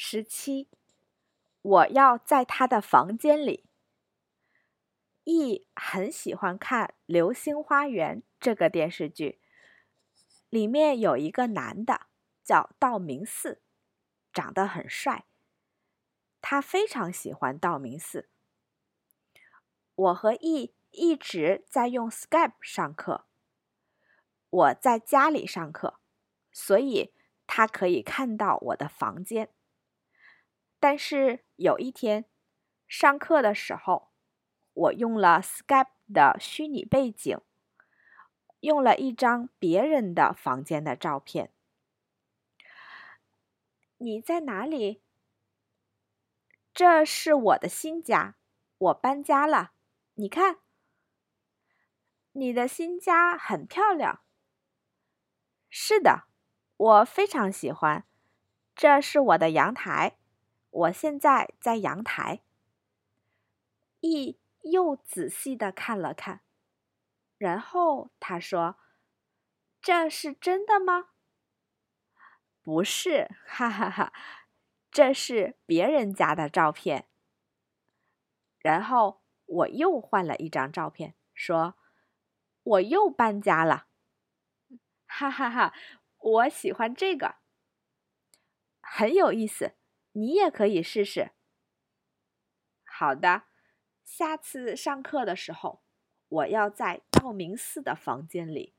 十七，我要在他的房间里。E 很喜欢看《流星花园》这个电视剧，里面有一个男的叫道明寺，长得很帅。他非常喜欢道明寺。我和 E 一直在用 Skype 上课。我在家里上课，所以他可以看到我的房间。但是有一天，上课的时候，我用了 Skype 的虚拟背景，用了一张别人的房间的照片。你在哪里？这是我的新家，我搬家了。你看，你的新家很漂亮。是的，我非常喜欢。这是我的阳台。我现在在阳台。一又仔细的看了看，然后他说：“这是真的吗？”“不是，哈哈哈，这是别人家的照片。”然后我又换了一张照片，说：“我又搬家了。”哈哈哈，我喜欢这个，很有意思。你也可以试试。好的，下次上课的时候，我要在道明寺的房间里。